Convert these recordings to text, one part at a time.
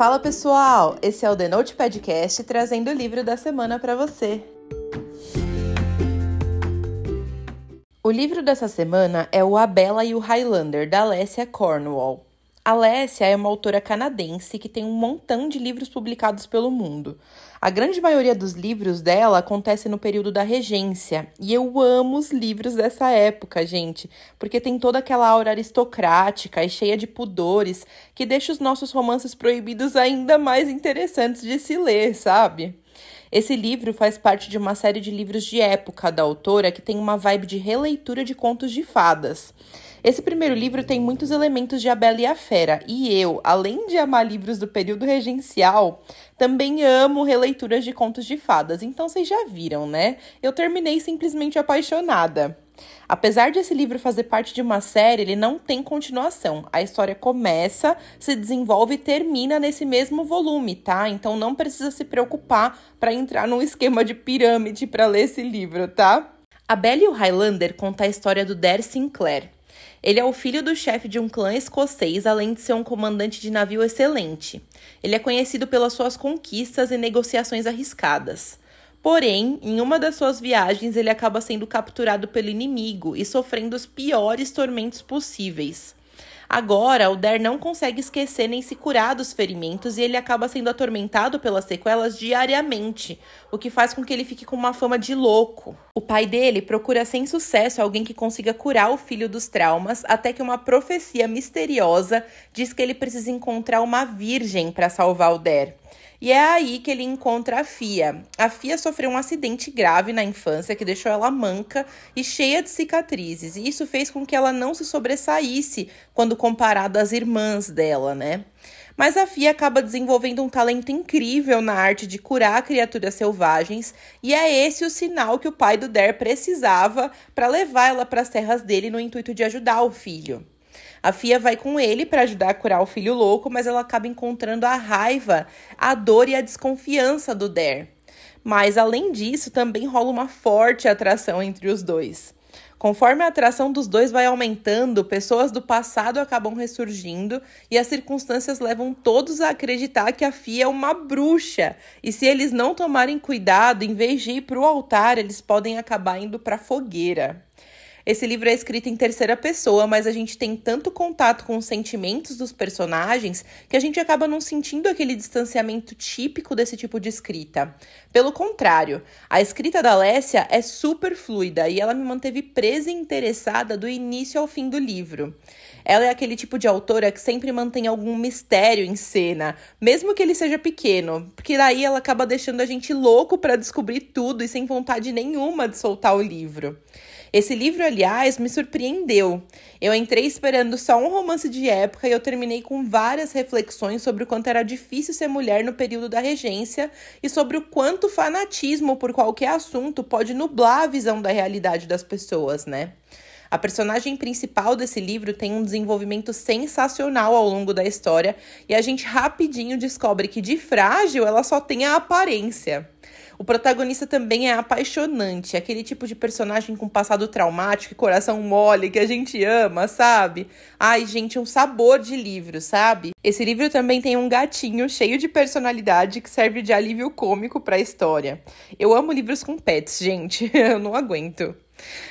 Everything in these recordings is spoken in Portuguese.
Fala pessoal, esse é o The Note Podcast trazendo o livro da semana para você. O livro dessa semana é o A Bela e o Highlander, da Alessia Cornwall. Alessia é uma autora canadense que tem um montão de livros publicados pelo mundo. A grande maioria dos livros dela acontece no período da regência, e eu amo os livros dessa época, gente, porque tem toda aquela aura aristocrática e cheia de pudores que deixa os nossos romances proibidos ainda mais interessantes de se ler, sabe? Esse livro faz parte de uma série de livros de época da autora que tem uma vibe de releitura de contos de fadas. Esse primeiro livro tem muitos elementos de A Bela e a Fera, e eu, além de amar livros do período regencial, também amo releituras de contos de fadas. Então vocês já viram, né? Eu terminei simplesmente apaixonada. Apesar de esse livro fazer parte de uma série, ele não tem continuação. A história começa, se desenvolve e termina nesse mesmo volume, tá? Então não precisa se preocupar para entrar num esquema de pirâmide para ler esse livro, tá? A Belle e o Highlander conta a história do Der Sinclair. Ele é o filho do chefe de um clã escocês, além de ser um comandante de navio excelente. Ele é conhecido pelas suas conquistas e negociações arriscadas. Porém, em uma das suas viagens, ele acaba sendo capturado pelo inimigo e sofrendo os piores tormentos possíveis. Agora, o Der não consegue esquecer nem se curar dos ferimentos e ele acaba sendo atormentado pelas sequelas diariamente, o que faz com que ele fique com uma fama de louco. O pai dele procura sem sucesso alguém que consiga curar o filho dos traumas, até que uma profecia misteriosa diz que ele precisa encontrar uma virgem para salvar o Der. E é aí que ele encontra a Fia. A Fia sofreu um acidente grave na infância que deixou ela manca e cheia de cicatrizes. E isso fez com que ela não se sobressaísse quando comparada às irmãs dela, né? Mas a Fia acaba desenvolvendo um talento incrível na arte de curar criaturas selvagens, e é esse o sinal que o pai do Der precisava para levar ela para as terras dele no intuito de ajudar o filho. A Fia vai com ele para ajudar a curar o filho louco, mas ela acaba encontrando a raiva, a dor e a desconfiança do Der. Mas além disso, também rola uma forte atração entre os dois. Conforme a atração dos dois vai aumentando, pessoas do passado acabam ressurgindo e as circunstâncias levam todos a acreditar que a Fia é uma bruxa. E se eles não tomarem cuidado, em vez de ir para o altar, eles podem acabar indo para a fogueira. Esse livro é escrito em terceira pessoa, mas a gente tem tanto contato com os sentimentos dos personagens que a gente acaba não sentindo aquele distanciamento típico desse tipo de escrita. Pelo contrário, a escrita da Alessia é super fluida e ela me manteve presa e interessada do início ao fim do livro. Ela é aquele tipo de autora que sempre mantém algum mistério em cena, mesmo que ele seja pequeno, porque daí ela acaba deixando a gente louco para descobrir tudo e sem vontade nenhuma de soltar o livro. Esse livro, aliás, me surpreendeu. Eu entrei esperando só um romance de época e eu terminei com várias reflexões sobre o quanto era difícil ser mulher no período da regência e sobre o quanto fanatismo por qualquer assunto pode nublar a visão da realidade das pessoas, né? A personagem principal desse livro tem um desenvolvimento sensacional ao longo da história e a gente rapidinho descobre que de frágil ela só tem a aparência. O protagonista também é apaixonante, aquele tipo de personagem com passado traumático e coração mole que a gente ama, sabe? Ai, gente, um sabor de livro, sabe? Esse livro também tem um gatinho cheio de personalidade que serve de alívio cômico para a história. Eu amo livros com pets, gente, eu não aguento.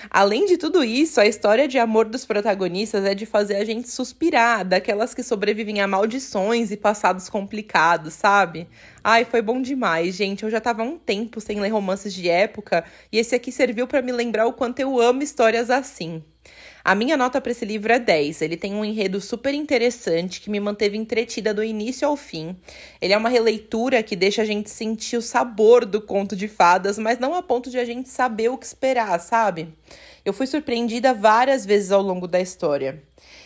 Além de tudo isso, a história de amor dos protagonistas é de fazer a gente suspirar, daquelas que sobrevivem a maldições e passados complicados, sabe? Ai, foi bom demais, gente. Eu já tava há um tempo sem ler romances de época e esse aqui serviu para me lembrar o quanto eu amo histórias assim. A minha nota para esse livro é 10. Ele tem um enredo super interessante que me manteve entretida do início ao fim. Ele é uma releitura que deixa a gente sentir o sabor do conto de fadas, mas não a ponto de a gente saber o que esperar, sabe? Eu fui surpreendida várias vezes ao longo da história.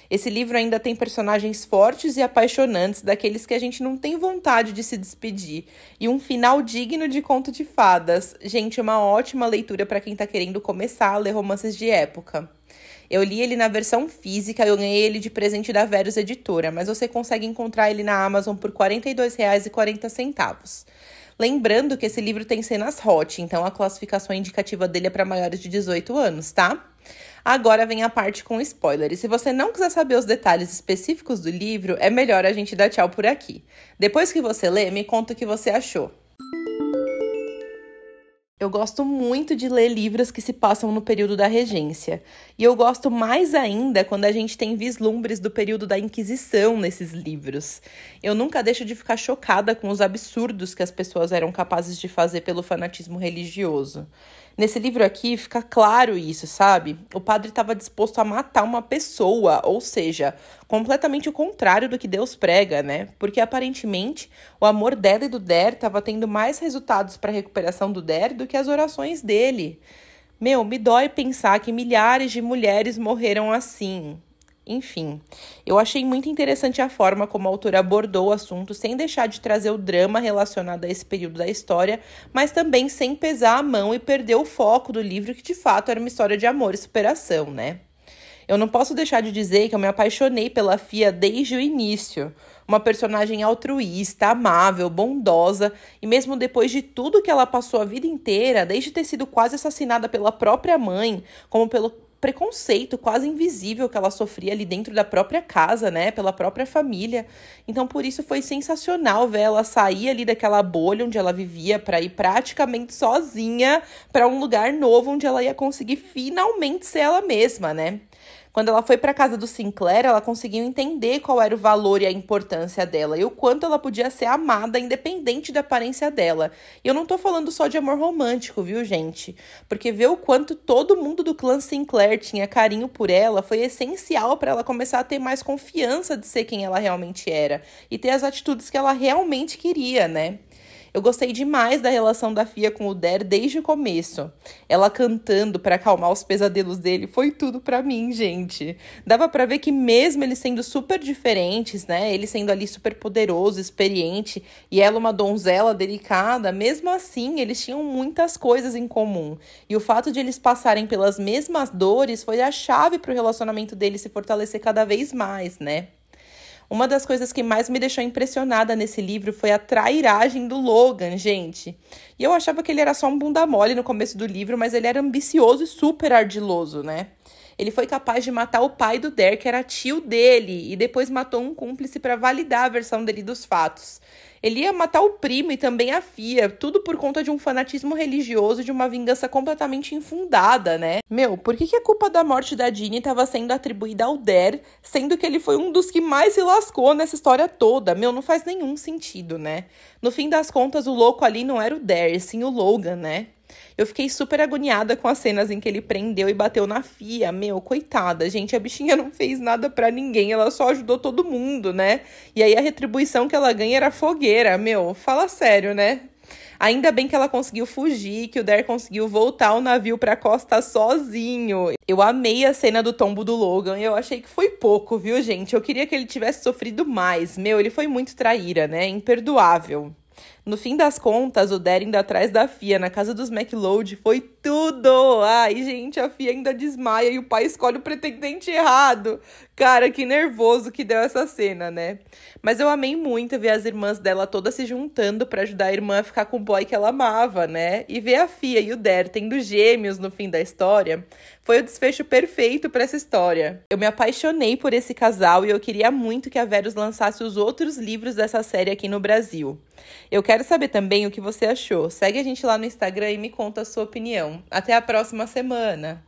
Esse livro ainda tem personagens fortes e apaixonantes, daqueles que a gente não tem vontade de se despedir, e um final digno de conto de fadas. Gente, uma ótima leitura para quem está querendo começar a ler romances de época. Eu li ele na versão física, eu ganhei ele de presente da Verus Editora, mas você consegue encontrar ele na Amazon por R$ 42,40. Lembrando que esse livro tem cenas hot, então a classificação indicativa dele é para maiores de 18 anos, tá? Agora vem a parte com spoiler. E se você não quiser saber os detalhes específicos do livro, é melhor a gente dar tchau por aqui. Depois que você lê, me conta o que você achou. Eu gosto muito de ler livros que se passam no período da regência. E eu gosto mais ainda quando a gente tem vislumbres do período da Inquisição nesses livros. Eu nunca deixo de ficar chocada com os absurdos que as pessoas eram capazes de fazer pelo fanatismo religioso. Nesse livro aqui fica claro isso, sabe? O padre estava disposto a matar uma pessoa, ou seja, completamente o contrário do que Deus prega, né? Porque aparentemente o amor dela e do Der estava tendo mais resultados para a recuperação do Der do que as orações dele. Meu, me dói pensar que milhares de mulheres morreram assim. Enfim, eu achei muito interessante a forma como a autora abordou o assunto, sem deixar de trazer o drama relacionado a esse período da história, mas também sem pesar a mão e perder o foco do livro, que de fato era uma história de amor e superação, né? Eu não posso deixar de dizer que eu me apaixonei pela Fia desde o início. Uma personagem altruísta, amável, bondosa, e mesmo depois de tudo que ela passou a vida inteira, desde ter sido quase assassinada pela própria mãe, como pelo preconceito quase invisível que ela sofria ali dentro da própria casa, né, pela própria família. Então, por isso foi sensacional ver ela sair ali daquela bolha onde ela vivia para ir praticamente sozinha para um lugar novo onde ela ia conseguir finalmente ser ela mesma, né? Quando ela foi para casa do Sinclair, ela conseguiu entender qual era o valor e a importância dela e o quanto ela podia ser amada independente da aparência dela. E eu não tô falando só de amor romântico, viu, gente? Porque ver o quanto todo mundo do clã Sinclair tinha carinho por ela foi essencial para ela começar a ter mais confiança de ser quem ela realmente era e ter as atitudes que ela realmente queria, né? Eu gostei demais da relação da Fia com o Der desde o começo. Ela cantando para acalmar os pesadelos dele foi tudo para mim, gente. Dava para ver que mesmo eles sendo super diferentes, né? Ele sendo ali super poderoso, experiente e ela uma donzela delicada, mesmo assim eles tinham muitas coisas em comum. E o fato de eles passarem pelas mesmas dores foi a chave para o relacionamento deles se fortalecer cada vez mais, né? Uma das coisas que mais me deixou impressionada nesse livro foi a trairagem do Logan, gente. E eu achava que ele era só um bunda mole no começo do livro, mas ele era ambicioso e super ardiloso, né? Ele foi capaz de matar o pai do Der, que era tio dele, e depois matou um cúmplice para validar a versão dele dos fatos. Ele ia matar o primo e também a Fia, tudo por conta de um fanatismo religioso e de uma vingança completamente infundada, né? Meu, por que, que a culpa da morte da Jeannie estava sendo atribuída ao Der, sendo que ele foi um dos que mais se lascou nessa história toda? Meu, não faz nenhum sentido, né? No fim das contas, o louco ali não era o Der, sim o Logan, né? Eu fiquei super agoniada com as cenas em que ele prendeu e bateu na Fia. Meu, coitada, gente, a bichinha não fez nada para ninguém, ela só ajudou todo mundo, né? E aí a retribuição que ela ganha era fogueira. Meu, fala sério, né? Ainda bem que ela conseguiu fugir, que o Der conseguiu voltar o navio pra costa sozinho. Eu amei a cena do tombo do Logan e eu achei que foi pouco, viu, gente? Eu queria que ele tivesse sofrido mais. Meu, ele foi muito traíra, né? Imperdoável. No fim das contas, o Der indo atrás da Fia na casa dos McLeod foi tudo! Ai, gente, a Fia ainda desmaia e o pai escolhe o pretendente errado. Cara, que nervoso que deu essa cena, né? Mas eu amei muito ver as irmãs dela todas se juntando para ajudar a irmã a ficar com o boy que ela amava, né? E ver a Fia e o Der tendo gêmeos no fim da história foi o desfecho perfeito para essa história. Eu me apaixonei por esse casal e eu queria muito que a Verus lançasse os outros livros dessa série aqui no Brasil. Eu quero saber também o que você achou. Segue a gente lá no Instagram e me conta a sua opinião. Até a próxima semana!